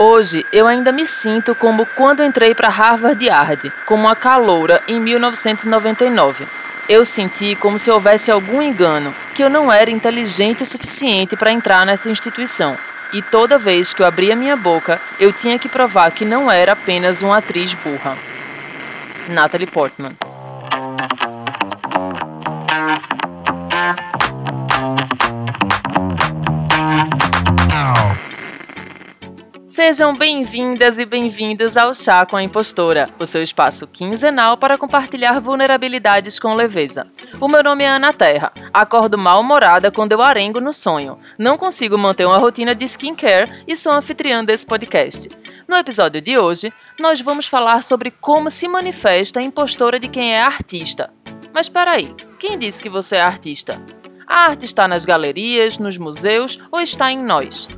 Hoje eu ainda me sinto como quando entrei para Harvard Yard, como uma caloura em 1999. Eu senti como se houvesse algum engano, que eu não era inteligente o suficiente para entrar nessa instituição. E toda vez que eu abria minha boca, eu tinha que provar que não era apenas uma atriz burra. Natalie Portman. Sejam bem-vindas e bem-vindos ao Chá com a Impostora, o seu espaço quinzenal para compartilhar vulnerabilidades com leveza. O meu nome é Ana Terra. Acordo mal-humorada quando eu arengo no sonho. Não consigo manter uma rotina de skincare e sou anfitriã desse podcast. No episódio de hoje, nós vamos falar sobre como se manifesta a impostora de quem é artista. Mas peraí, quem disse que você é artista? A arte está nas galerias, nos museus ou está em nós?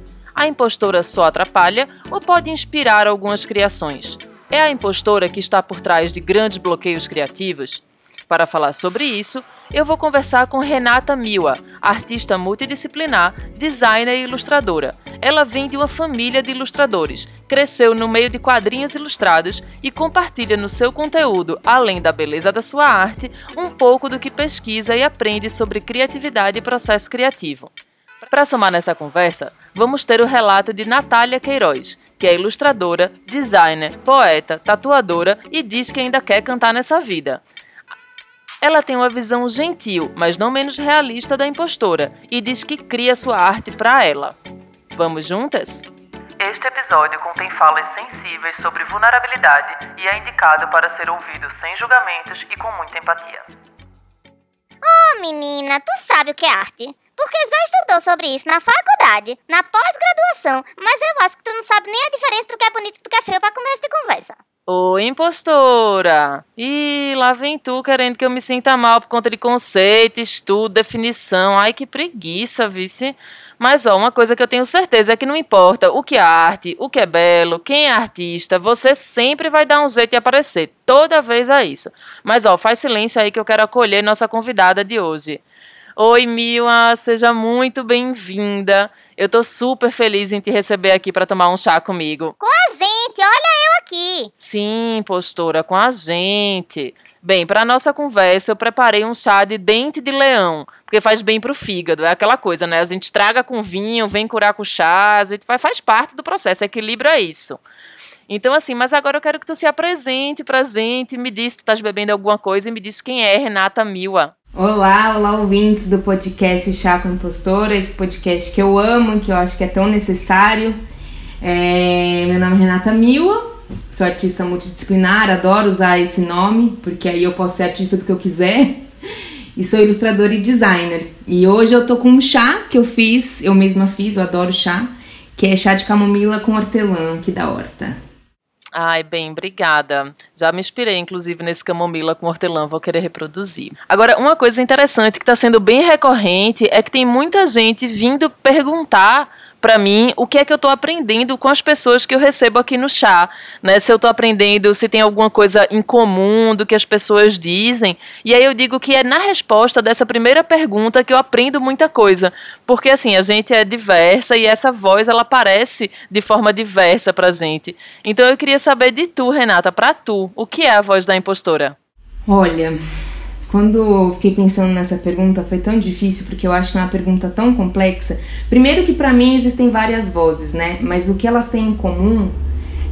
A impostora só atrapalha ou pode inspirar algumas criações? É a impostora que está por trás de grandes bloqueios criativos? Para falar sobre isso, eu vou conversar com Renata Miwa, artista multidisciplinar, designer e ilustradora. Ela vem de uma família de ilustradores, cresceu no meio de quadrinhos ilustrados e compartilha no seu conteúdo, além da beleza da sua arte, um pouco do que pesquisa e aprende sobre criatividade e processo criativo. Para somar nessa conversa, vamos ter o relato de Natália Queiroz, que é ilustradora, designer, poeta, tatuadora e diz que ainda quer cantar nessa vida. Ela tem uma visão gentil, mas não menos realista da impostora e diz que cria sua arte para ela. Vamos juntas? Este episódio contém falas sensíveis sobre vulnerabilidade e é indicado para ser ouvido sem julgamentos e com muita empatia. Oh, menina, tu sabe o que é arte? Porque já estudou sobre isso na faculdade, na pós-graduação, mas eu acho que tu não sabe nem a diferença do que é bonito e do que é feio para começo de conversa. Ô, impostora! Ih, lá vem tu querendo que eu me sinta mal por conta de conceito, estudo, definição. Ai, que preguiça, vice. Mas, ó, uma coisa que eu tenho certeza é que não importa o que é arte, o que é belo, quem é artista, você sempre vai dar um jeito de aparecer. Toda vez é isso. Mas, ó, faz silêncio aí que eu quero acolher nossa convidada de hoje. Oi, Mila, seja muito bem-vinda. Eu tô super feliz em te receber aqui para tomar um chá comigo. Com a gente, olha eu aqui. Sim, postura, com a gente. Bem, para nossa conversa, eu preparei um chá de dente de leão, porque faz bem pro fígado. É aquela coisa, né? A gente estraga com vinho, vem curar com chá, a gente faz parte do processo, equilibra isso. Então, assim, mas agora eu quero que tu se apresente pra gente, me diz se tu estás bebendo alguma coisa e me diz quem é Renata Mila. Olá, olá ouvintes do podcast Chá com Impostora, esse podcast que eu amo, que eu acho que é tão necessário. É, meu nome é Renata Mila, sou artista multidisciplinar, adoro usar esse nome, porque aí eu posso ser artista do que eu quiser. E sou ilustradora e designer. E hoje eu tô com um chá que eu fiz, eu mesma fiz, eu adoro chá, que é chá de camomila com hortelã aqui da horta. Ai, bem, obrigada. Já me inspirei, inclusive, nesse camomila com hortelã, vou querer reproduzir. Agora, uma coisa interessante que está sendo bem recorrente é que tem muita gente vindo perguntar para mim o que é que eu estou aprendendo com as pessoas que eu recebo aqui no chá, né? Se eu estou aprendendo, se tem alguma coisa em comum do que as pessoas dizem. E aí eu digo que é na resposta dessa primeira pergunta que eu aprendo muita coisa, porque assim, a gente é diversa e essa voz ela aparece de forma diversa pra gente. Então eu queria saber de tu, Renata, para tu, o que é a voz da impostora? Olha, quando eu fiquei pensando nessa pergunta, foi tão difícil porque eu acho que é uma pergunta tão complexa. Primeiro que para mim existem várias vozes, né? Mas o que elas têm em comum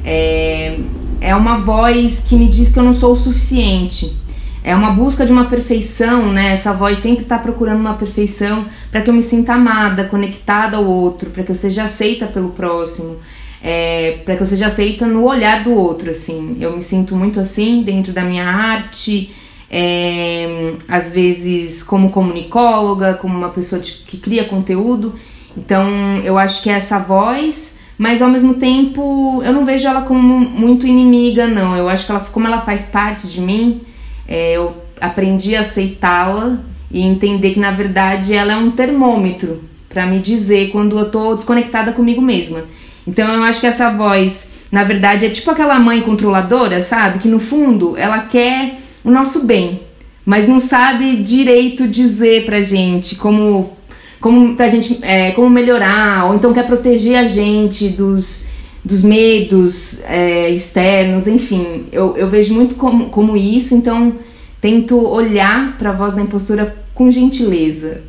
é, é uma voz que me diz que eu não sou o suficiente. É uma busca de uma perfeição, né? Essa voz sempre está procurando uma perfeição para que eu me sinta amada, conectada ao outro, para que eu seja aceita pelo próximo, é, para que eu seja aceita no olhar do outro, assim. Eu me sinto muito assim dentro da minha arte é, às vezes como comunicóloga, como uma pessoa de, que cria conteúdo. Então eu acho que é essa voz, mas ao mesmo tempo eu não vejo ela como muito inimiga, não. Eu acho que ela, como ela faz parte de mim, é, eu aprendi a aceitá-la e entender que na verdade ela é um termômetro para me dizer quando eu tô desconectada comigo mesma. Então eu acho que essa voz, na verdade, é tipo aquela mãe controladora, sabe? Que no fundo ela quer o nosso bem, mas não sabe direito dizer pra gente como como pra gente é, como melhorar ou então quer proteger a gente dos dos medos é, externos, enfim, eu, eu vejo muito como, como isso, então tento olhar para a voz da impostura com gentileza,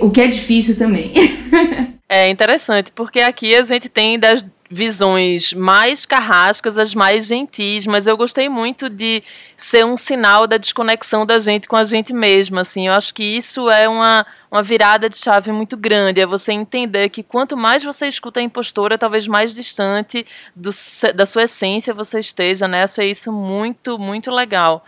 o que é difícil também. é interessante, porque aqui a gente tem das visões mais carrascas, as mais gentis, mas eu gostei muito de ser um sinal da desconexão da gente com a gente mesma, assim, eu acho que isso é uma, uma virada de chave muito grande, é você entender que quanto mais você escuta a impostora, talvez mais distante do, da sua essência você esteja, né, eu achei isso muito, muito legal.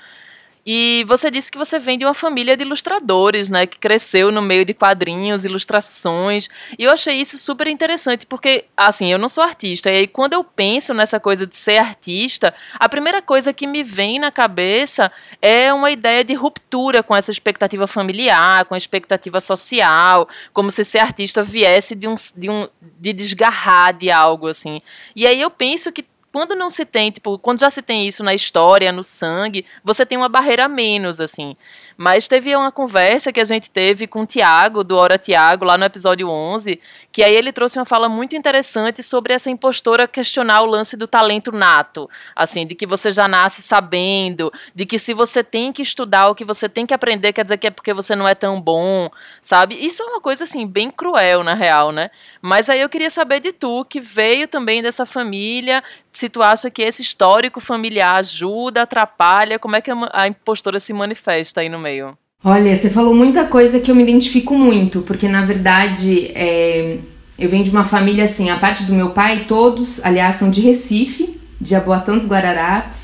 E você disse que você vem de uma família de ilustradores, né? Que cresceu no meio de quadrinhos, ilustrações. E eu achei isso super interessante, porque, assim, eu não sou artista. E aí, quando eu penso nessa coisa de ser artista, a primeira coisa que me vem na cabeça é uma ideia de ruptura com essa expectativa familiar, com a expectativa social, como se ser artista viesse de um, de um de desgarrar de algo, assim. E aí eu penso que quando não se tem, tipo, quando já se tem isso na história, no sangue, você tem uma barreira menos, assim. Mas teve uma conversa que a gente teve com o Tiago, do Hora Tiago, lá no episódio 11, que aí ele trouxe uma fala muito interessante sobre essa impostora questionar o lance do talento nato, assim, de que você já nasce sabendo, de que se você tem que estudar o que você tem que aprender, quer dizer que é porque você não é tão bom, sabe? Isso é uma coisa, assim, bem cruel, na real, né? Mas aí eu queria saber de tu, que veio também dessa família, se tu acha que esse histórico familiar ajuda, atrapalha, como é que a impostora se manifesta aí no meio? Olha, você falou muita coisa que eu me identifico muito, porque na verdade é, eu venho de uma família assim, a parte do meu pai, todos, aliás, são de Recife, de Aboatã dos Guararapes.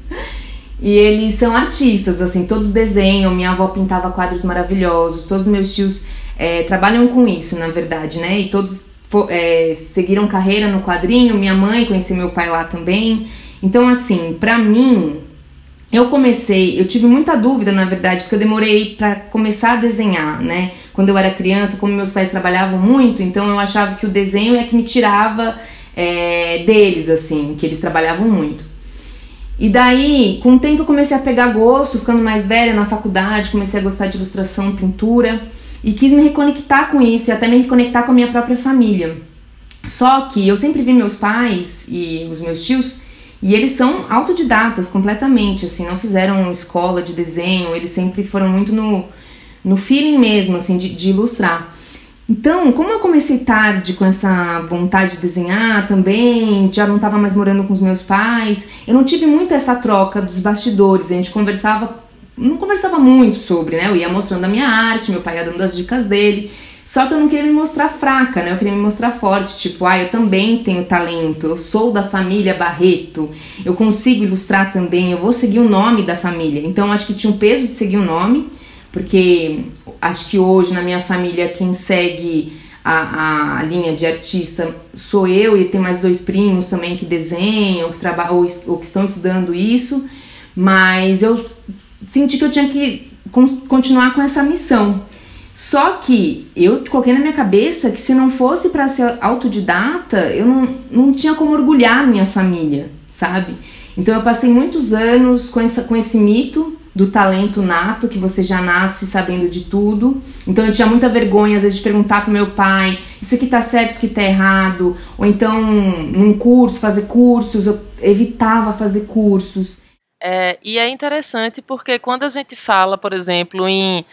e eles são artistas, assim, todos desenham. Minha avó pintava quadros maravilhosos, todos meus tios é, trabalham com isso, na verdade, né? E todos é, seguiram carreira no quadrinho. Minha mãe, conheci meu pai lá também. Então, assim, pra mim, eu comecei, eu tive muita dúvida, na verdade, porque eu demorei para começar a desenhar, né? Quando eu era criança, como meus pais trabalhavam muito, então eu achava que o desenho é que me tirava é, deles, assim, que eles trabalhavam muito. E daí, com o tempo, eu comecei a pegar gosto, ficando mais velha na faculdade, comecei a gostar de ilustração, pintura, e quis me reconectar com isso e até me reconectar com a minha própria família. Só que eu sempre vi meus pais e os meus tios e eles são autodidatas completamente, assim, não fizeram escola de desenho, eles sempre foram muito no, no feeling mesmo, assim, de, de ilustrar. Então, como eu comecei tarde com essa vontade de desenhar também, já não estava mais morando com os meus pais, eu não tive muito essa troca dos bastidores, a gente conversava, não conversava muito sobre, né? Eu ia mostrando a minha arte, meu pai ia dando as dicas dele, só que eu não queria me mostrar fraca, né? Eu queria me mostrar forte, tipo, ah, eu também tenho talento, eu sou da família Barreto, eu consigo ilustrar também, eu vou seguir o nome da família. Então acho que tinha um peso de seguir o nome, porque acho que hoje na minha família quem segue a, a linha de artista sou eu e tem mais dois primos também que desenham, que trabalham ou, ou que estão estudando isso, mas eu senti que eu tinha que continuar com essa missão. Só que eu coloquei na minha cabeça que se não fosse para ser autodidata, eu não, não tinha como orgulhar minha família, sabe? Então eu passei muitos anos com, essa, com esse mito do talento nato, que você já nasce sabendo de tudo. Então eu tinha muita vergonha, às vezes, de perguntar pro meu pai: isso aqui tá certo, isso aqui tá errado. Ou então, num curso, fazer cursos, eu evitava fazer cursos. É, e é interessante porque quando a gente fala, por exemplo, em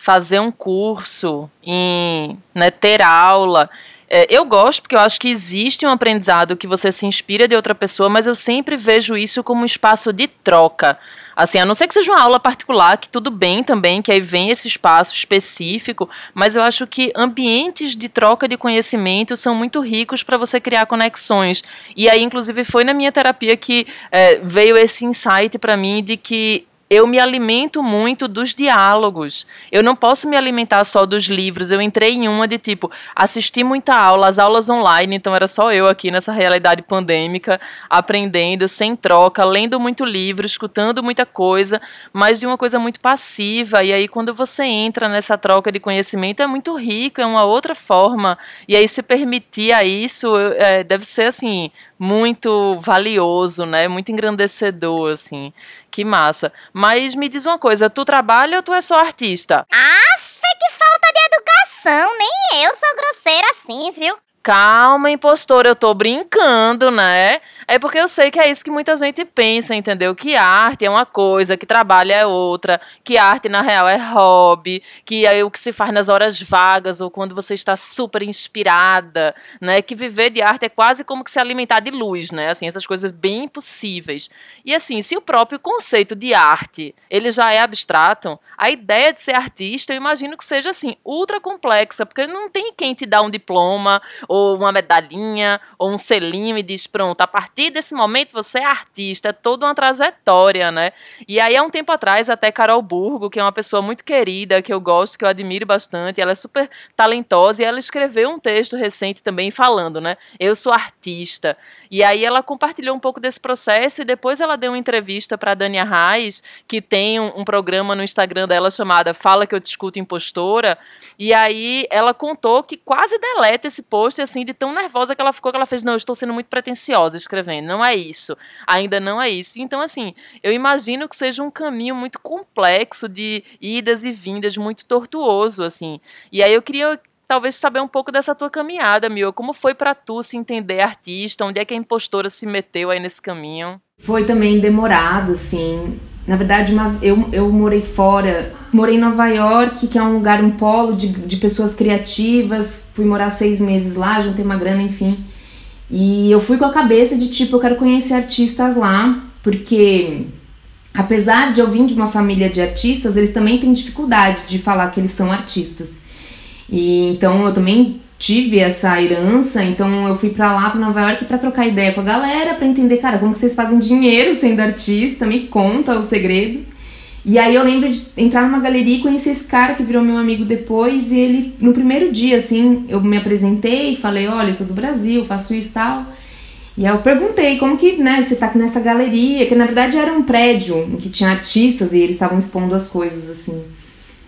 fazer um curso, em né, ter aula. É, eu gosto porque eu acho que existe um aprendizado que você se inspira de outra pessoa, mas eu sempre vejo isso como um espaço de troca. Assim, a não ser que seja uma aula particular, que tudo bem também, que aí vem esse espaço específico, mas eu acho que ambientes de troca de conhecimento são muito ricos para você criar conexões. E aí, inclusive, foi na minha terapia que é, veio esse insight para mim de que eu me alimento muito dos diálogos. Eu não posso me alimentar só dos livros. Eu entrei em uma de tipo, assisti muita aula, as aulas online, então era só eu aqui nessa realidade pandêmica, aprendendo, sem troca, lendo muito livro, escutando muita coisa, mas de uma coisa muito passiva. E aí, quando você entra nessa troca de conhecimento, é muito rico, é uma outra forma. E aí, se permitir a isso, é, deve ser assim, muito valioso, né? Muito engrandecedor, assim. Que massa. Mas me diz uma coisa, tu trabalha ou tu é só artista? Ah, que falta de educação. Nem eu sou grosseira assim, viu? Calma, impostor, eu tô brincando, né? É porque eu sei que é isso que muita gente pensa, entendeu? Que arte é uma coisa, que trabalho é outra, que arte na real é hobby, que é o que se faz nas horas vagas ou quando você está super inspirada, né? Que viver de arte é quase como que se alimentar de luz, né? Assim, essas coisas bem impossíveis. E assim, se o próprio conceito de arte, ele já é abstrato, a ideia de ser artista, eu imagino que seja assim, ultra complexa, porque não tem quem te dá um diploma ou uma medalhinha, ou um selinho e diz: pronto, a partir desse momento você é artista, é toda uma trajetória, né? E aí, há um tempo atrás, até Carol Burgo, que é uma pessoa muito querida, que eu gosto, que eu admiro bastante, ela é super talentosa e ela escreveu um texto recente também falando, né? Eu sou artista. E aí ela compartilhou um pouco desse processo e depois ela deu uma entrevista para Dani Arraes, que tem um, um, programa no Instagram dela chamada Fala que eu te escuto impostora, e aí ela contou que quase deleta esse post assim de tão nervosa que ela ficou que ela fez, não, eu estou sendo muito pretensiosa escrevendo, não é isso. Ainda não é isso. Então assim, eu imagino que seja um caminho muito complexo de idas e vindas, muito tortuoso assim. E aí eu queria talvez saber um pouco dessa tua caminhada, Mil. Como foi para tu se entender artista? Onde é que a impostora se meteu aí nesse caminho? Foi também demorado, assim. Na verdade, uma, eu, eu morei fora, morei em Nova York, que é um lugar, um polo de, de pessoas criativas. Fui morar seis meses lá, juntei uma grana, enfim. E eu fui com a cabeça de tipo, eu quero conhecer artistas lá, porque apesar de eu vir de uma família de artistas, eles também têm dificuldade de falar que eles são artistas. E então eu também tive essa herança, então eu fui para lá para Nova York para trocar ideia com a galera, para entender, cara, como que vocês fazem dinheiro sendo artista, me conta o segredo. E aí eu lembro de entrar numa galeria e conhecer esse cara que virou meu amigo depois, e ele no primeiro dia assim, eu me apresentei, falei, olha, eu sou do Brasil, faço isso e tal. E aí eu perguntei como que, né, você tá aqui nessa galeria, que na verdade era um prédio em que tinha artistas e eles estavam expondo as coisas assim.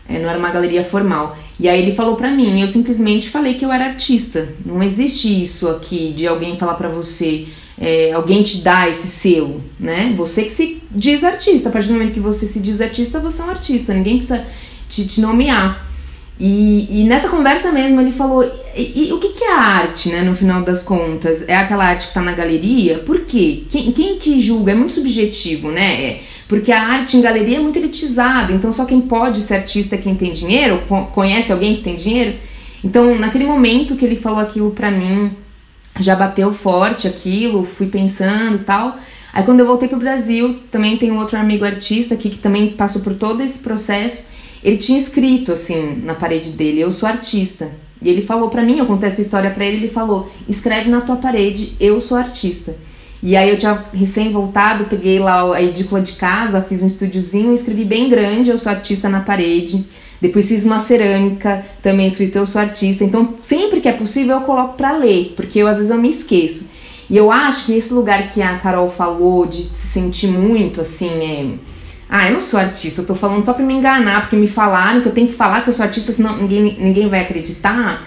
É, não era uma galeria formal. E aí ele falou para mim, eu simplesmente falei que eu era artista. Não existe isso aqui de alguém falar para você, é, alguém te dá esse selo, né? Você que se diz artista. A partir do momento que você se diz artista, você é um artista. Ninguém precisa te, te nomear. E, e, nessa conversa mesmo ele falou: e, e, o que, que é arte, né? No final das contas, é aquela arte que tá na galeria? Por quê? Quem, quem que julga? É muito subjetivo, né? É, porque a arte em galeria é muito elitizada, então só quem pode ser artista é quem tem dinheiro, conhece alguém que tem dinheiro. Então, naquele momento que ele falou aquilo pra mim, já bateu forte aquilo, fui pensando tal. Aí quando eu voltei pro Brasil, também tem um outro amigo artista aqui que também passou por todo esse processo. Ele tinha escrito assim na parede dele: "Eu sou artista". E ele falou para mim, eu contei essa história para ele, ele falou: "Escreve na tua parede: Eu sou artista". E aí eu tinha recém voltado, peguei lá a edícula de casa, fiz um estúdiozinho, escrevi bem grande, eu sou artista na parede. Depois fiz uma cerâmica, também escrito eu sou artista. Então, sempre que é possível eu coloco para ler, porque eu às vezes eu me esqueço. E eu acho que esse lugar que a Carol falou de se sentir muito assim, é ah, eu não sou artista, eu tô falando só pra me enganar, porque me falaram que eu tenho que falar que eu sou artista, senão ninguém, ninguém vai acreditar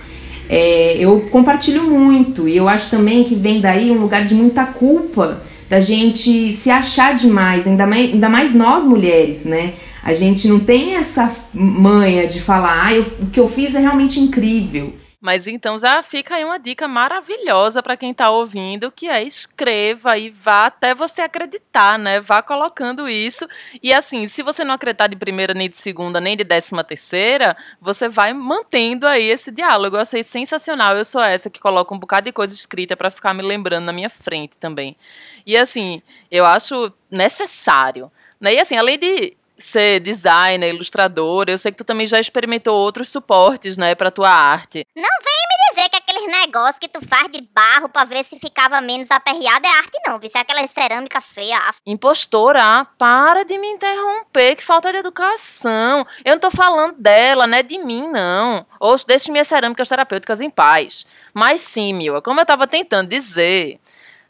é, eu compartilho muito e eu acho também que vem daí um lugar de muita culpa da gente se achar demais, ainda mais, ainda mais nós mulheres, né? A gente não tem essa manha de falar, ah, eu, o que eu fiz é realmente incrível. Mas então já fica aí uma dica maravilhosa para quem está ouvindo, que é escreva e vá até você acreditar, né? Vá colocando isso. E assim, se você não acreditar de primeira, nem de segunda, nem de décima terceira, você vai mantendo aí esse diálogo. Eu achei sensacional. Eu sou essa que coloca um bocado de coisa escrita para ficar me lembrando na minha frente também. E assim, eu acho necessário. Né? E assim, além de ser designer, ilustrador, eu sei que tu também já experimentou outros suportes, né, pra tua arte. Não vem me dizer que aqueles negócios que tu faz de barro pra ver se ficava menos aperreado é arte não, viu? Se é aquela cerâmica feia. Impostora, para de me interromper, que falta de educação. Eu não tô falando dela, né, de mim, não. Ou deixe minhas cerâmicas terapêuticas em paz. Mas sim, Mila, como eu tava tentando dizer...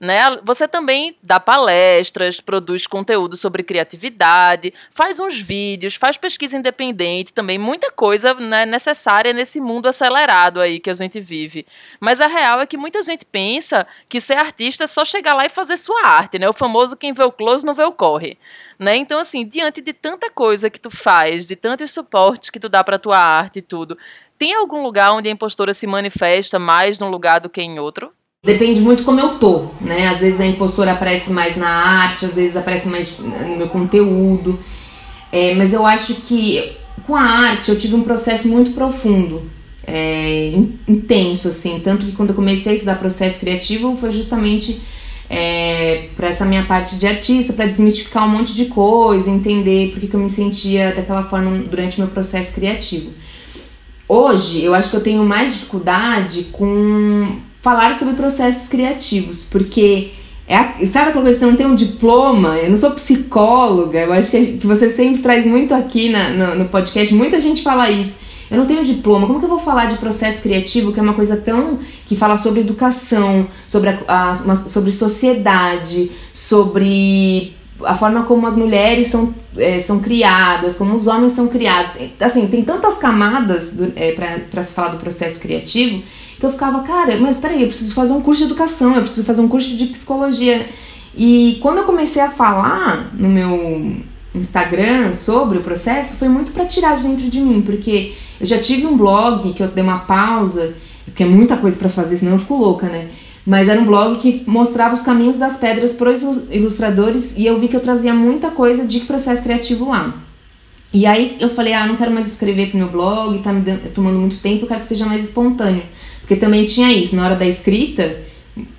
Né? Você também dá palestras, produz conteúdo sobre criatividade, faz uns vídeos, faz pesquisa independente também, muita coisa né, necessária nesse mundo acelerado aí que a gente vive. Mas a real é que muita gente pensa que ser artista é só chegar lá e fazer sua arte, né? O famoso quem vê o close não vê o corre. Né? Então, assim, diante de tanta coisa que tu faz, de tantos suportes que tu dá para tua arte e tudo, Tem algum lugar onde a impostora se manifesta mais num lugar do que em outro? Depende muito como eu tô, né? Às vezes a impostora aparece mais na arte, às vezes aparece mais no meu conteúdo. É, mas eu acho que com a arte eu tive um processo muito profundo, é, intenso, assim. Tanto que quando eu comecei a estudar processo criativo foi justamente é, para essa minha parte de artista, para desmistificar um monte de coisa, entender por que, eu me sentia daquela forma durante o meu processo criativo. Hoje, eu acho que eu tenho mais dificuldade com falar sobre processos criativos, porque é, sabe aquela coisa, você não tem um diploma, eu não sou psicóloga, eu acho que, que você sempre traz muito aqui na, no, no podcast, muita gente fala isso. Eu não tenho diploma, como que eu vou falar de processo criativo, que é uma coisa tão. que fala sobre educação, sobre, a, a uma, sobre sociedade, sobre a forma como as mulheres são, é, são criadas, como os homens são criados. Assim, tem tantas camadas é, para se falar do processo criativo que eu ficava, cara, mas peraí, eu preciso fazer um curso de educação, eu preciso fazer um curso de psicologia. E quando eu comecei a falar no meu Instagram sobre o processo, foi muito para tirar de dentro de mim, porque eu já tive um blog que eu dei uma pausa, porque é muita coisa para fazer, senão eu fico louca, né? Mas era um blog que mostrava os caminhos das pedras para os ilustradores e eu vi que eu trazia muita coisa de processo criativo lá. E aí eu falei, ah, não quero mais escrever pro meu blog, tá me tomando muito tempo, eu quero que seja mais espontâneo. Porque também tinha isso, na hora da escrita,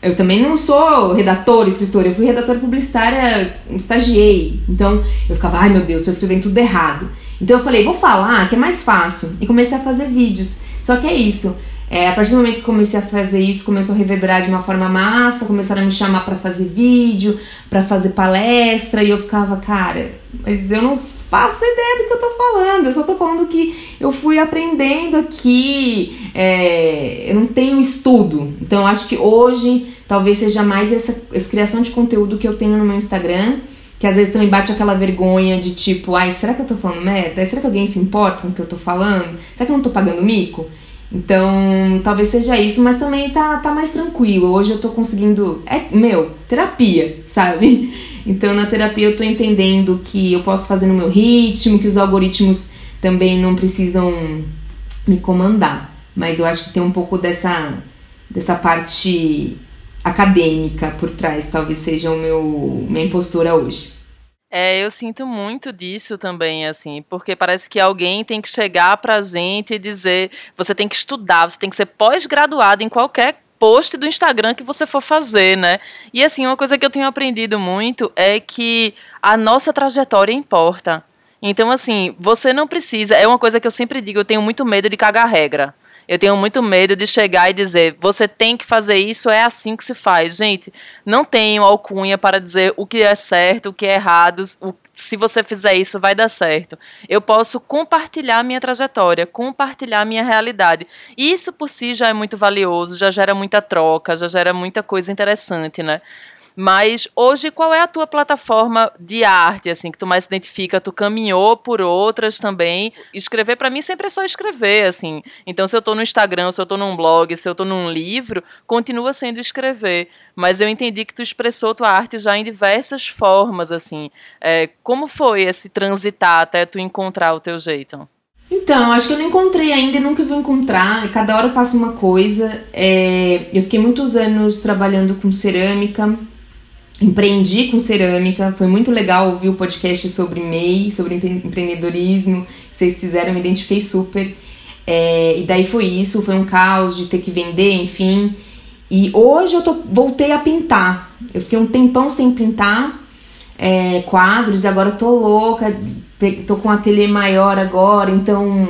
eu também não sou redatora, escritora, eu fui redatora publicitária, estagiei. Então eu ficava, ai meu Deus, tô escrevendo tudo errado. Então eu falei, vou falar que é mais fácil. E comecei a fazer vídeos. Só que é isso. É, a partir do momento que comecei a fazer isso, começou a reverberar de uma forma massa, começaram a me chamar para fazer vídeo, para fazer palestra, e eu ficava, cara, mas eu não faço ideia do que eu tô falando, eu só tô falando que eu fui aprendendo aqui, é, eu não tenho estudo. Então eu acho que hoje talvez seja mais essa, essa criação de conteúdo que eu tenho no meu Instagram, que às vezes também bate aquela vergonha de tipo, ai, será que eu tô falando merda? Será que alguém se importa com o que eu tô falando? Será que eu não tô pagando mico? Então, talvez seja isso, mas também tá, tá mais tranquilo. Hoje eu tô conseguindo. É, meu, terapia, sabe? Então, na terapia eu tô entendendo que eu posso fazer no meu ritmo, que os algoritmos também não precisam me comandar. Mas eu acho que tem um pouco dessa, dessa parte acadêmica por trás, talvez seja o meu minha impostura hoje. É, eu sinto muito disso também, assim, porque parece que alguém tem que chegar pra gente e dizer: você tem que estudar, você tem que ser pós-graduado em qualquer post do Instagram que você for fazer, né? E assim, uma coisa que eu tenho aprendido muito é que a nossa trajetória importa. Então, assim, você não precisa. É uma coisa que eu sempre digo, eu tenho muito medo de cagar regra. Eu tenho muito medo de chegar e dizer, você tem que fazer isso, é assim que se faz. Gente, não tenho alcunha para dizer o que é certo, o que é errado, o, se você fizer isso vai dar certo. Eu posso compartilhar minha trajetória, compartilhar minha realidade. Isso por si já é muito valioso, já gera muita troca, já gera muita coisa interessante, né? Mas hoje, qual é a tua plataforma de arte, assim, que tu mais identifica? Tu caminhou por outras também. Escrever para mim sempre é só escrever, assim. Então, se eu tô no Instagram, se eu tô num blog, se eu tô num livro, continua sendo escrever. Mas eu entendi que tu expressou tua arte já em diversas formas, assim. É, como foi esse transitar até tu encontrar o teu jeito? Então, acho que eu não encontrei ainda e nunca vou encontrar. Cada hora eu faço uma coisa. É, eu fiquei muitos anos trabalhando com cerâmica, empreendi com cerâmica. Foi muito legal ouvir o podcast sobre MEI, sobre empreendedorismo vocês fizeram, me identifiquei super. É, e daí foi isso, foi um caos de ter que vender, enfim. E hoje eu tô, voltei a pintar. Eu fiquei um tempão sem pintar é, quadros e agora eu tô louca. Tô com um ateliê maior agora, então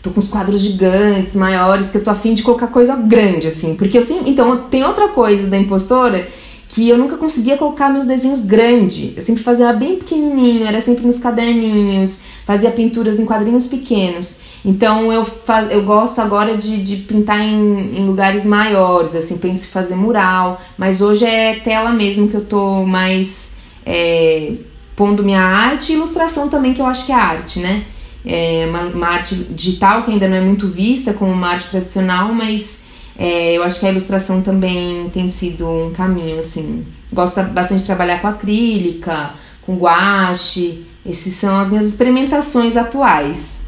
tô com os quadros gigantes, maiores, que eu tô afim de colocar coisa grande, assim. Porque eu sempre. Então, tem outra coisa da impostora que eu nunca conseguia colocar meus desenhos grande. Eu sempre fazia bem pequenininho, era sempre nos caderninhos, fazia pinturas em quadrinhos pequenos. Então eu, faz, eu gosto agora de, de pintar em, em lugares maiores, assim, penso em fazer mural, mas hoje é tela mesmo que eu tô mais é, pondo minha arte e ilustração também, que eu acho que é arte, né? É uma, uma arte digital que ainda não é muito vista como uma arte tradicional, mas é, eu acho que a ilustração também tem sido um caminho, assim. Gosto bastante de trabalhar com acrílica, com guache. Essas são as minhas experimentações atuais.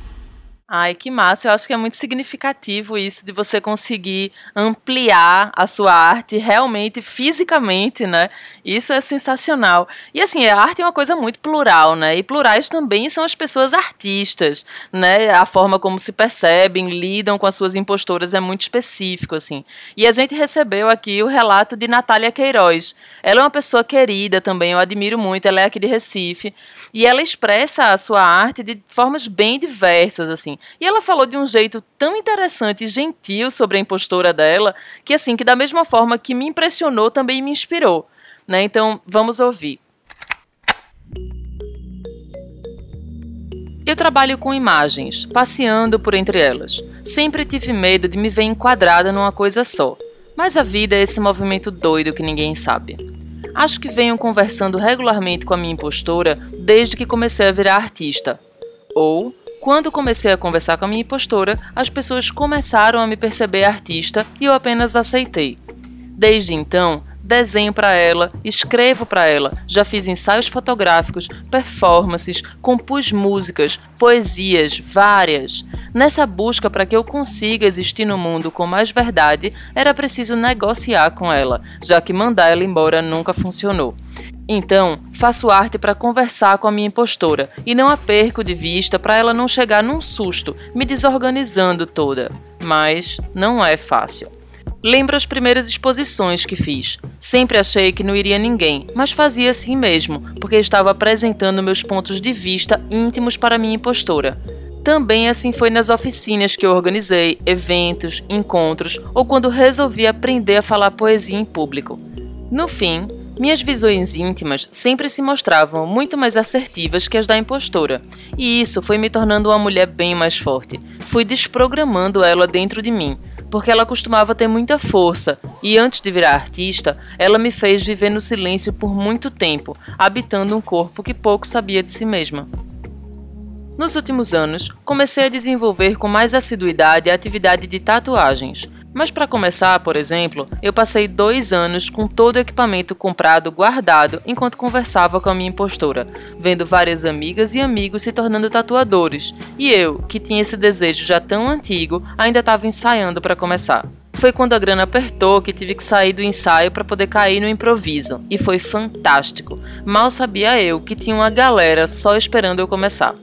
Ai, que massa. Eu acho que é muito significativo isso de você conseguir ampliar a sua arte realmente, fisicamente, né? Isso é sensacional. E assim, a arte é uma coisa muito plural, né? E plurais também são as pessoas artistas, né? A forma como se percebem, lidam com as suas impostoras é muito específico, assim. E a gente recebeu aqui o relato de Natália Queiroz. Ela é uma pessoa querida também, eu admiro muito. Ela é aqui de Recife. E ela expressa a sua arte de formas bem diversas, assim. E ela falou de um jeito tão interessante e gentil sobre a impostora dela, que assim, que da mesma forma que me impressionou, também me inspirou. Né? Então, vamos ouvir. Eu trabalho com imagens, passeando por entre elas. Sempre tive medo de me ver enquadrada numa coisa só. Mas a vida é esse movimento doido que ninguém sabe. Acho que venho conversando regularmente com a minha impostora desde que comecei a virar artista. Ou quando comecei a conversar com a minha impostora, as pessoas começaram a me perceber artista e eu apenas aceitei. Desde então, desenho para ela, escrevo para ela, já fiz ensaios fotográficos, performances, compus músicas, poesias, várias. Nessa busca para que eu consiga existir no mundo com mais verdade, era preciso negociar com ela, já que mandar ela embora nunca funcionou. Então, faço arte para conversar com a minha impostora e não a perco de vista para ela não chegar num susto, me desorganizando toda. Mas não é fácil. Lembro as primeiras exposições que fiz. Sempre achei que não iria ninguém, mas fazia assim mesmo, porque estava apresentando meus pontos de vista íntimos para minha impostora. Também assim foi nas oficinas que eu organizei, eventos, encontros ou quando resolvi aprender a falar poesia em público. No fim, minhas visões íntimas sempre se mostravam muito mais assertivas que as da impostora, e isso foi me tornando uma mulher bem mais forte. Fui desprogramando ela dentro de mim, porque ela costumava ter muita força, e antes de virar artista, ela me fez viver no silêncio por muito tempo, habitando um corpo que pouco sabia de si mesma. Nos últimos anos, comecei a desenvolver com mais assiduidade a atividade de tatuagens. Mas para começar, por exemplo, eu passei dois anos com todo o equipamento comprado guardado enquanto conversava com a minha impostora, vendo várias amigas e amigos se tornando tatuadores, e eu, que tinha esse desejo já tão antigo, ainda estava ensaiando para começar. Foi quando a grana apertou que tive que sair do ensaio para poder cair no improviso, e foi fantástico. Mal sabia eu que tinha uma galera só esperando eu começar.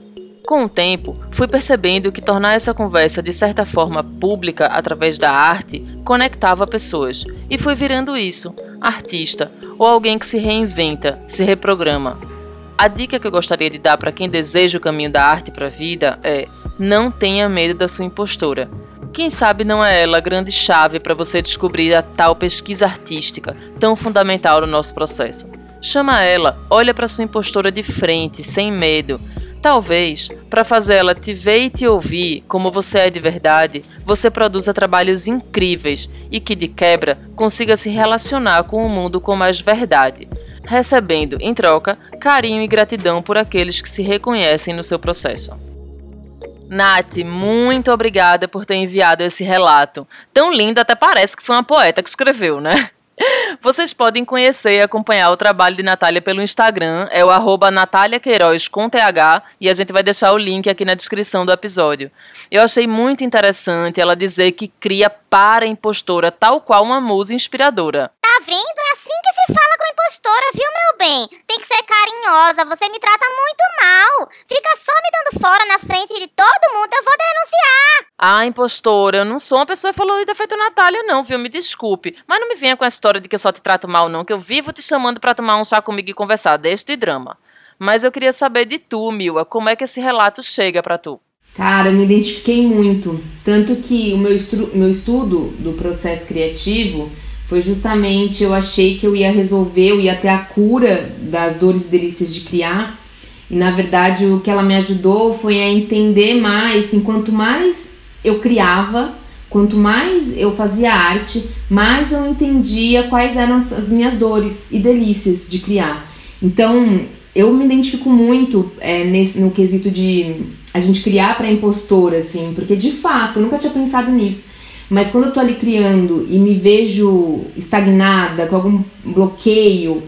Com o tempo, fui percebendo que tornar essa conversa de certa forma pública através da arte conectava pessoas, e fui virando isso, artista, ou alguém que se reinventa, se reprograma. A dica que eu gostaria de dar para quem deseja o caminho da arte para a vida é: não tenha medo da sua impostora. Quem sabe não é ela a grande chave para você descobrir a tal pesquisa artística, tão fundamental no nosso processo. Chama ela, olha para sua impostora de frente, sem medo, Talvez, para fazer ela te ver e te ouvir como você é de verdade, você produza trabalhos incríveis e que, de quebra, consiga se relacionar com o mundo com mais verdade, recebendo, em troca, carinho e gratidão por aqueles que se reconhecem no seu processo. Nath, muito obrigada por ter enviado esse relato. Tão lindo, até parece que foi uma poeta que escreveu, né? Vocês podem conhecer e acompanhar o trabalho de Natália pelo Instagram, é o arroba Natália Queiroz com TH, e a gente vai deixar o link aqui na descrição do episódio. Eu achei muito interessante ela dizer que cria para impostora, tal qual uma musa inspiradora. Tá vendo? É assim que se fala com impostora, viu, meu bem? Tem que ser carinhosa, você me trata muito mal. Fica só me dando fora na frente de todo mundo, eu vou denunciar. Ah, impostora, eu não sou uma pessoa evoluída feito Natália, não, viu? Me desculpe. Mas não me venha com a história de que eu só te trato mal, não, que eu vivo te chamando para tomar um chá comigo e conversar deste drama. Mas eu queria saber de tu, Milwa, como é que esse relato chega para tu? Cara, eu me identifiquei muito. Tanto que o meu, meu estudo do processo criativo foi justamente eu achei que eu ia resolver, eu ia ter a cura das dores e delícias de criar. E na verdade o que ela me ajudou foi a entender mais, enquanto mais eu criava, quanto mais eu fazia arte, mais eu entendia quais eram as minhas dores e delícias de criar. Então, eu me identifico muito é, nesse, no quesito de a gente criar para impostora, assim, porque de fato, eu nunca tinha pensado nisso. Mas quando eu tô ali criando e me vejo estagnada, com algum bloqueio,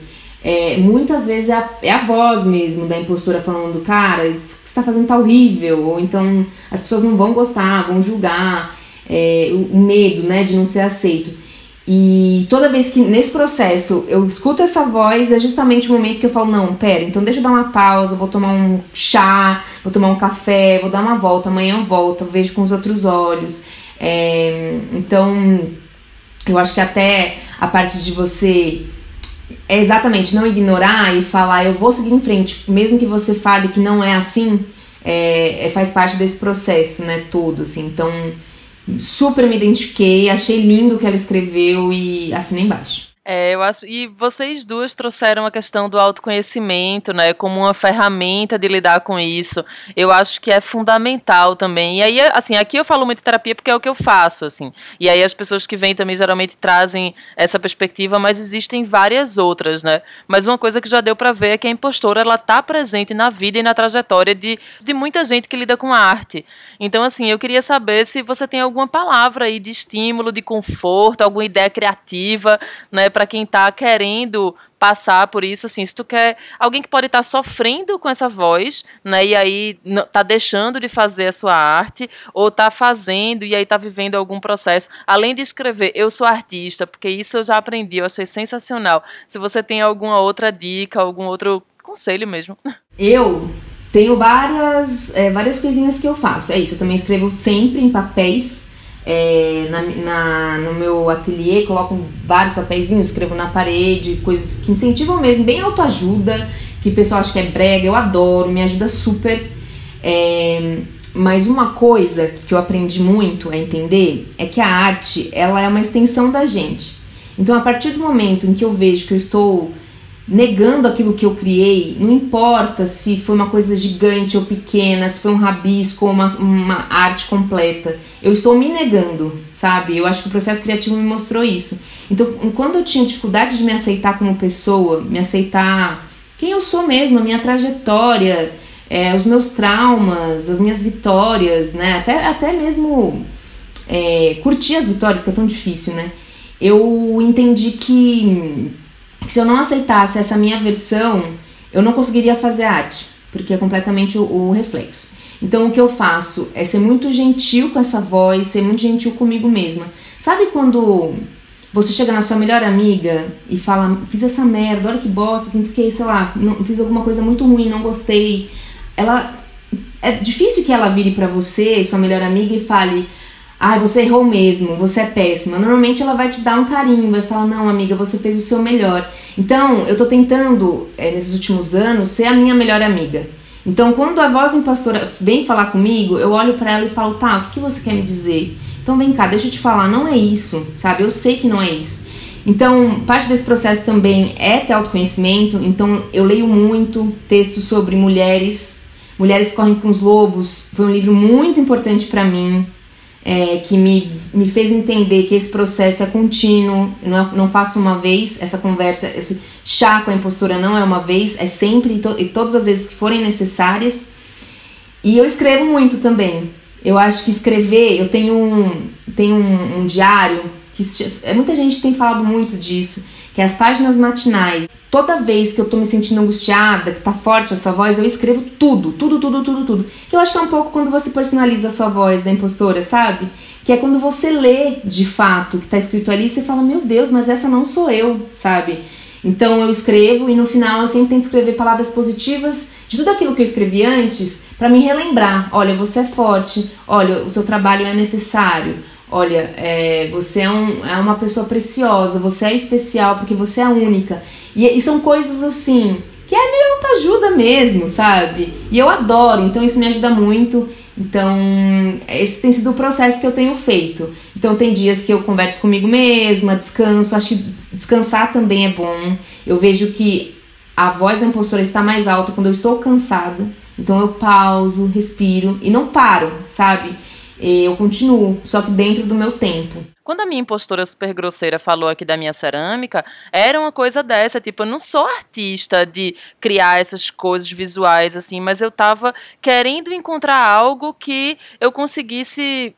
é, muitas vezes é a, é a, voz mesmo da impostora falando, cara, isso que você tá fazendo tá horrível, ou então as pessoas não vão gostar, vão julgar, é, o, o medo, né, de não ser aceito. E toda vez que nesse processo eu escuto essa voz, é justamente o momento que eu falo: não, pera, então deixa eu dar uma pausa, vou tomar um chá, vou tomar um café, vou dar uma volta, amanhã eu volto, eu vejo com os outros olhos. É, então, eu acho que até a parte de você é exatamente não ignorar e falar: eu vou seguir em frente, mesmo que você fale que não é assim, é, é faz parte desse processo, né? Todo, assim. Então super me identifiquei, achei lindo o que ela escreveu e assinei embaixo. É, eu acho. E vocês duas trouxeram a questão do autoconhecimento, né, como uma ferramenta de lidar com isso. Eu acho que é fundamental também. E aí, assim, aqui eu falo muito terapia porque é o que eu faço, assim. E aí as pessoas que vêm também geralmente trazem essa perspectiva, mas existem várias outras, né? Mas uma coisa que já deu para ver é que a impostora ela tá presente na vida e na trajetória de, de muita gente que lida com a arte. Então, assim, eu queria saber se você tem alguma palavra aí de estímulo, de conforto, alguma ideia criativa, né? Para quem está querendo passar por isso, assim, se tu quer alguém que pode estar tá sofrendo com essa voz, né, e aí tá deixando de fazer a sua arte ou tá fazendo e aí tá vivendo algum processo, além de escrever, eu sou artista, porque isso eu já aprendi, eu achei sensacional. Se você tem alguma outra dica, algum outro conselho mesmo. Eu tenho várias, é, várias coisinhas que eu faço. É isso, eu também escrevo sempre em papéis é, na, na, no meu ateliê, coloco vários papéis, escrevo na parede, coisas que incentivam mesmo, bem autoajuda, que o pessoal acha que é brega, eu adoro, me ajuda super. É, mas uma coisa que eu aprendi muito a entender é que a arte ela é uma extensão da gente. Então, a partir do momento em que eu vejo que eu estou negando aquilo que eu criei, não importa se foi uma coisa gigante ou pequena, se foi um rabisco ou uma, uma arte completa, eu estou me negando, sabe? Eu acho que o processo criativo me mostrou isso. Então, quando eu tinha dificuldade de me aceitar como pessoa, me aceitar quem eu sou mesmo, a minha trajetória, é, os meus traumas, as minhas vitórias, né? Até, até mesmo é, curtir as vitórias, que é tão difícil, né? Eu entendi que se eu não aceitasse essa minha versão, eu não conseguiria fazer arte, porque é completamente o, o, reflexo. Então o que eu faço é ser muito gentil com essa voz, ser muito gentil comigo mesma. Sabe quando você chega na sua melhor amiga e fala, fiz essa merda, olha que bosta, que não sei sei lá, não, fiz alguma coisa muito ruim, não gostei. Ela. É difícil que ela vire para você, sua melhor amiga, e fale, Ai, você errou mesmo, você é péssima. Normalmente ela vai te dar um carinho, vai falar: Não, amiga, você fez o seu melhor. Então, eu tô tentando, é, nesses últimos anos, ser a minha melhor amiga. Então, quando a voz da impostora vem falar comigo, eu olho para ela e falo: Tá, o que, que você quer me dizer? Então, vem cá, deixa eu te falar, não é isso, sabe? Eu sei que não é isso. Então, parte desse processo também é ter autoconhecimento. Então, eu leio muito textos sobre mulheres. Mulheres correm com os lobos. Foi um livro muito importante para mim é, que me, me fez entender que esse processo é contínuo, não, não faço uma vez, essa conversa, esse chá com a impostura não é uma vez, é sempre e, to, e todas as vezes que forem necessárias. E eu escrevo muito também. Eu acho que escrever, eu tenho um, tenho um, um diário, que é, muita gente tem falado muito disso, que é as páginas matinais toda vez que eu tô me sentindo angustiada, que tá forte essa voz, eu escrevo tudo, tudo, tudo, tudo, tudo. Que eu acho que é um pouco quando você personaliza a sua voz da impostora, sabe? Que é quando você lê de fato o que tá escrito ali, você fala, meu Deus, mas essa não sou eu, sabe? Então eu escrevo e no final eu sempre tento escrever palavras positivas de tudo aquilo que eu escrevi antes para me relembrar. Olha, você é forte, olha, o seu trabalho é necessário, olha, é, você é, um, é uma pessoa preciosa, você é especial porque você é única. E, e são coisas assim que é meio autoajuda mesmo, sabe? E eu adoro, então isso me ajuda muito. Então, esse tem sido o processo que eu tenho feito. Então, tem dias que eu converso comigo mesma, descanso. Acho que descansar também é bom. Eu vejo que a voz da impostora está mais alta quando eu estou cansada. Então, eu pauso, respiro e não paro, sabe? Eu continuo, só que dentro do meu tempo. Quando a minha impostora super grosseira falou aqui da minha cerâmica, era uma coisa dessa, tipo, eu não sou artista de criar essas coisas visuais assim, mas eu tava querendo encontrar algo que eu conseguisse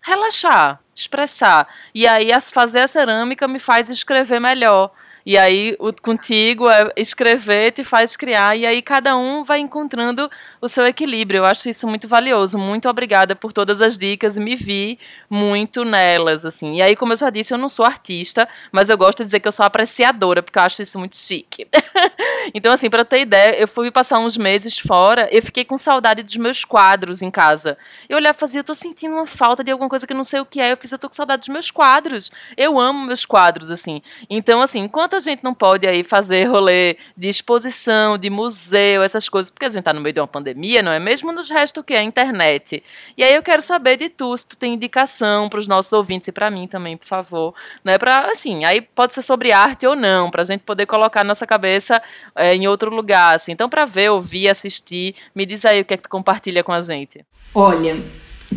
relaxar, expressar. E aí fazer a cerâmica me faz escrever melhor. E aí, o, contigo, é escrever te faz criar, e aí cada um vai encontrando o seu equilíbrio. Eu acho isso muito valioso. Muito obrigada por todas as dicas, me vi muito nelas, assim. E aí, como eu já disse, eu não sou artista, mas eu gosto de dizer que eu sou apreciadora, porque eu acho isso muito chique. então, assim, para ter ideia, eu fui passar uns meses fora, eu fiquei com saudade dos meus quadros em casa. Eu olhava e fazia, eu tô sentindo uma falta de alguma coisa que eu não sei o que é. Eu fiz, eu tô com saudade dos meus quadros. Eu amo meus quadros, assim. Então, assim, enquanto a gente não pode aí fazer rolê de exposição, de museu, essas coisas, porque a gente tá no meio de uma pandemia, não é mesmo? Nos resta o que? A internet. E aí eu quero saber de tu, se tu tem indicação para os nossos ouvintes e para mim também, por favor. Né? Pra, assim, aí pode ser sobre arte ou não, pra gente poder colocar nossa cabeça é, em outro lugar, assim. Então, para ver, ouvir, assistir, me diz aí o que é que tu compartilha com a gente. Olha,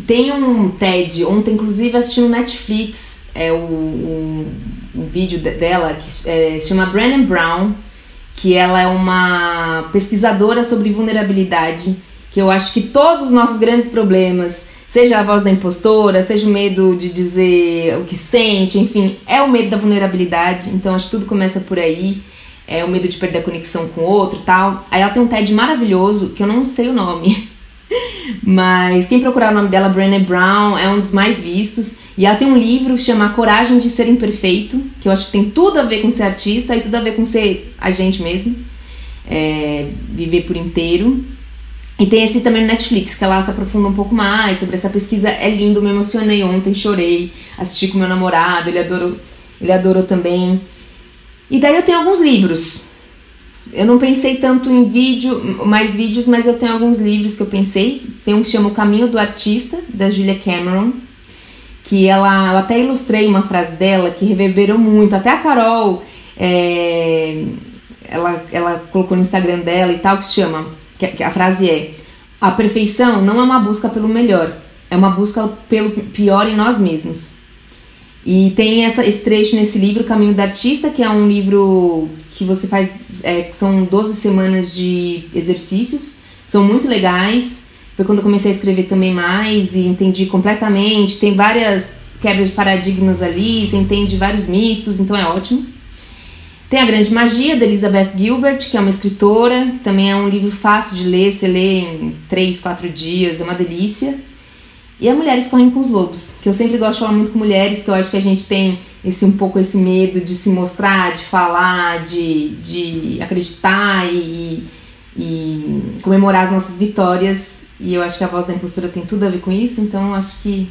tem um TED, ontem inclusive assisti no Netflix, é o, o, o vídeo dela que é, se chama Brennan Brown, que ela é uma pesquisadora sobre vulnerabilidade, que eu acho que todos os nossos grandes problemas, seja a voz da impostora, seja o medo de dizer o que sente, enfim, é o medo da vulnerabilidade, então acho que tudo começa por aí. É o medo de perder a conexão com o outro tal. Aí ela tem um TED maravilhoso, que eu não sei o nome, Mas quem procurar o nome dela, Brené Brown, é um dos mais vistos. E ela tem um livro chamado Coragem de Ser Imperfeito, que eu acho que tem tudo a ver com ser artista e tudo a ver com ser a gente mesmo. É, viver por inteiro. E tem esse também no Netflix, que ela se aprofunda um pouco mais sobre essa pesquisa. É lindo, me emocionei ontem, chorei, assisti com meu namorado, ele adorou, ele adorou também. E daí eu tenho alguns livros eu não pensei tanto em vídeo, mais vídeos, mas eu tenho alguns livros que eu pensei. Tem um que chama O Caminho do Artista, da Julia Cameron, que ela, eu até ilustrei uma frase dela que reverberou muito. Até a Carol, é, ela, ela colocou no Instagram dela e tal, que chama, que a frase é: A perfeição não é uma busca pelo melhor, é uma busca pelo pior em nós mesmos. E tem essa, esse trecho nesse livro, Caminho do Artista, que é um livro que você faz. É, são 12 semanas de exercícios, são muito legais. Foi quando eu comecei a escrever também mais e entendi completamente. Tem várias quebras de paradigmas ali, você entende vários mitos, então é ótimo. Tem A Grande Magia, da Elizabeth Gilbert, que é uma escritora, que também é um livro fácil de ler, você lê em 3, 4 dias, é uma delícia. E a Mulheres Correm com os Lobos, que eu sempre gosto de falar muito com mulheres, que eu acho que a gente tem esse um pouco esse medo de se mostrar, de falar, de, de acreditar e, e comemorar as nossas vitórias. E eu acho que a voz da impostura tem tudo a ver com isso, então acho que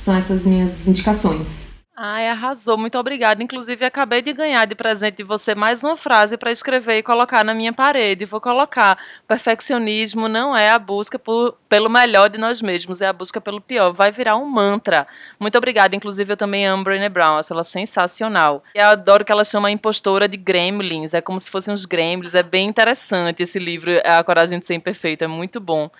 são essas minhas indicações. Ai, arrasou, muito obrigada. Inclusive, acabei de ganhar de presente de você mais uma frase para escrever e colocar na minha parede. Vou colocar: perfeccionismo não é a busca por, pelo melhor de nós mesmos, é a busca pelo pior. Vai virar um mantra. Muito obrigada. Inclusive, eu também amo Brené Brown, acho ela sensacional. E eu adoro que ela chama a impostora de gremlins, é como se fossem uns gremlins. É bem interessante esse livro, A Coragem de Ser Imperfeito, é muito bom.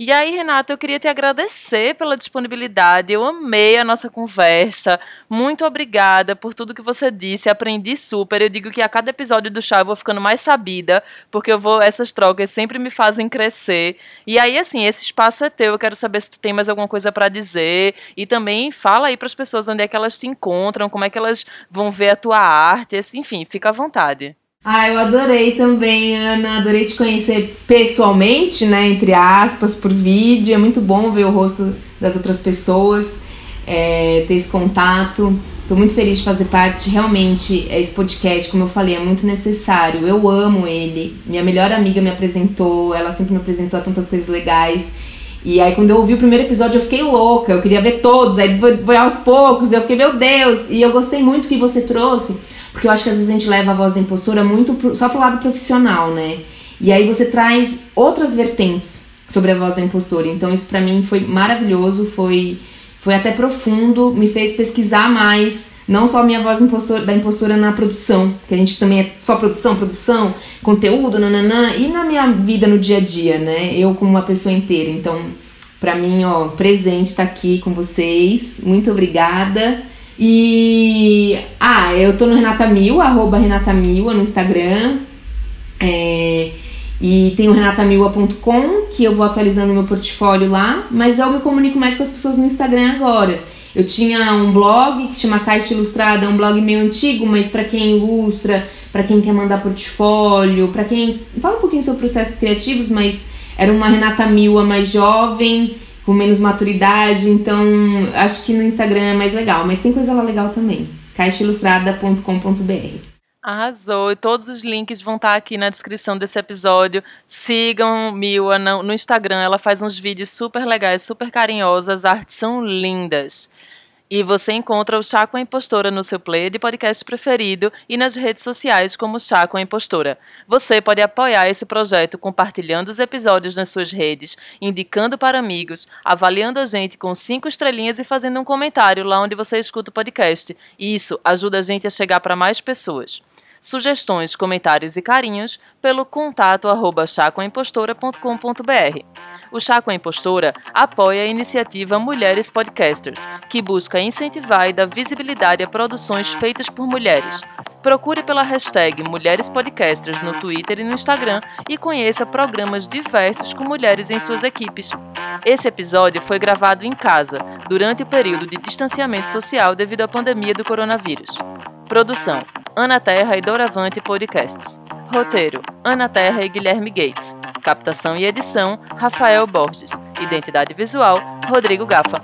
E aí, Renata, eu queria te agradecer pela disponibilidade. Eu amei a nossa conversa. Muito obrigada por tudo que você disse. Aprendi super. Eu digo que a cada episódio do chá eu vou ficando mais sabida, porque eu vou essas trocas sempre me fazem crescer. E aí, assim, esse espaço é teu. Eu quero saber se tu tem mais alguma coisa para dizer e também fala aí para as pessoas onde é que elas te encontram, como é que elas vão ver a tua arte. Enfim, fica à vontade. Ah, eu adorei também, Ana. Adorei te conhecer pessoalmente, né? Entre aspas, por vídeo. É muito bom ver o rosto das outras pessoas, é, ter esse contato. Tô muito feliz de fazer parte. Realmente, esse podcast, como eu falei, é muito necessário. Eu amo ele. Minha melhor amiga me apresentou, ela sempre me apresentou a tantas coisas legais. E aí, quando eu ouvi o primeiro episódio, eu fiquei louca. Eu queria ver todos. Aí foi aos poucos. Eu fiquei, meu Deus. E eu gostei muito que você trouxe porque eu acho que às vezes a gente leva a voz da impostura muito pro, só pro lado profissional, né? E aí você traz outras vertentes sobre a voz da impostura. Então isso para mim foi maravilhoso, foi foi até profundo, me fez pesquisar mais, não só a minha voz impostor, da impostura na produção, que a gente também é só produção, produção, conteúdo, nananã, e na minha vida no dia a dia, né? Eu como uma pessoa inteira. Então, para mim, ó, presente estar tá aqui com vocês. Muito obrigada. E. Ah, eu tô no Renata Mil, arroba Renata Mil no Instagram. É, e tem o renatamilua.com, que eu vou atualizando meu portfólio lá, mas eu me comunico mais com as pessoas no Instagram agora. Eu tinha um blog que se chama Caixa Ilustrada, é um blog meio antigo, mas para quem ilustra, para quem quer mandar portfólio, para quem fala um pouquinho sobre processos criativos, mas era uma Renata Milwa mais jovem, com menos maturidade, então acho que no Instagram é mais legal, mas tem coisa lá legal também. caixailustrada.com.br Arrasou. E todos os links vão estar aqui na descrição desse episódio. Sigam Mila no Instagram. Ela faz uns vídeos super legais, super carinhosas. As artes são lindas. E você encontra o Chá com a Impostora no seu player de podcast preferido e nas redes sociais como Chá com a Impostora. Você pode apoiar esse projeto compartilhando os episódios nas suas redes, indicando para amigos, avaliando a gente com cinco estrelinhas e fazendo um comentário lá onde você escuta o podcast. Isso ajuda a gente a chegar para mais pessoas sugestões, comentários e carinhos pelo contato arroba chacoaimpostora.com.br. O a Impostora apoia a iniciativa Mulheres Podcasters, que busca incentivar e dar visibilidade a produções feitas por mulheres. Procure pela hashtag Mulheres Podcasters no Twitter e no Instagram e conheça programas diversos com mulheres em suas equipes. Esse episódio foi gravado em casa, durante o período de distanciamento social devido à pandemia do coronavírus. Produção: Ana Terra e Doravante Podcasts. Roteiro: Ana Terra e Guilherme Gates. Captação e edição: Rafael Borges. Identidade visual: Rodrigo Gafa.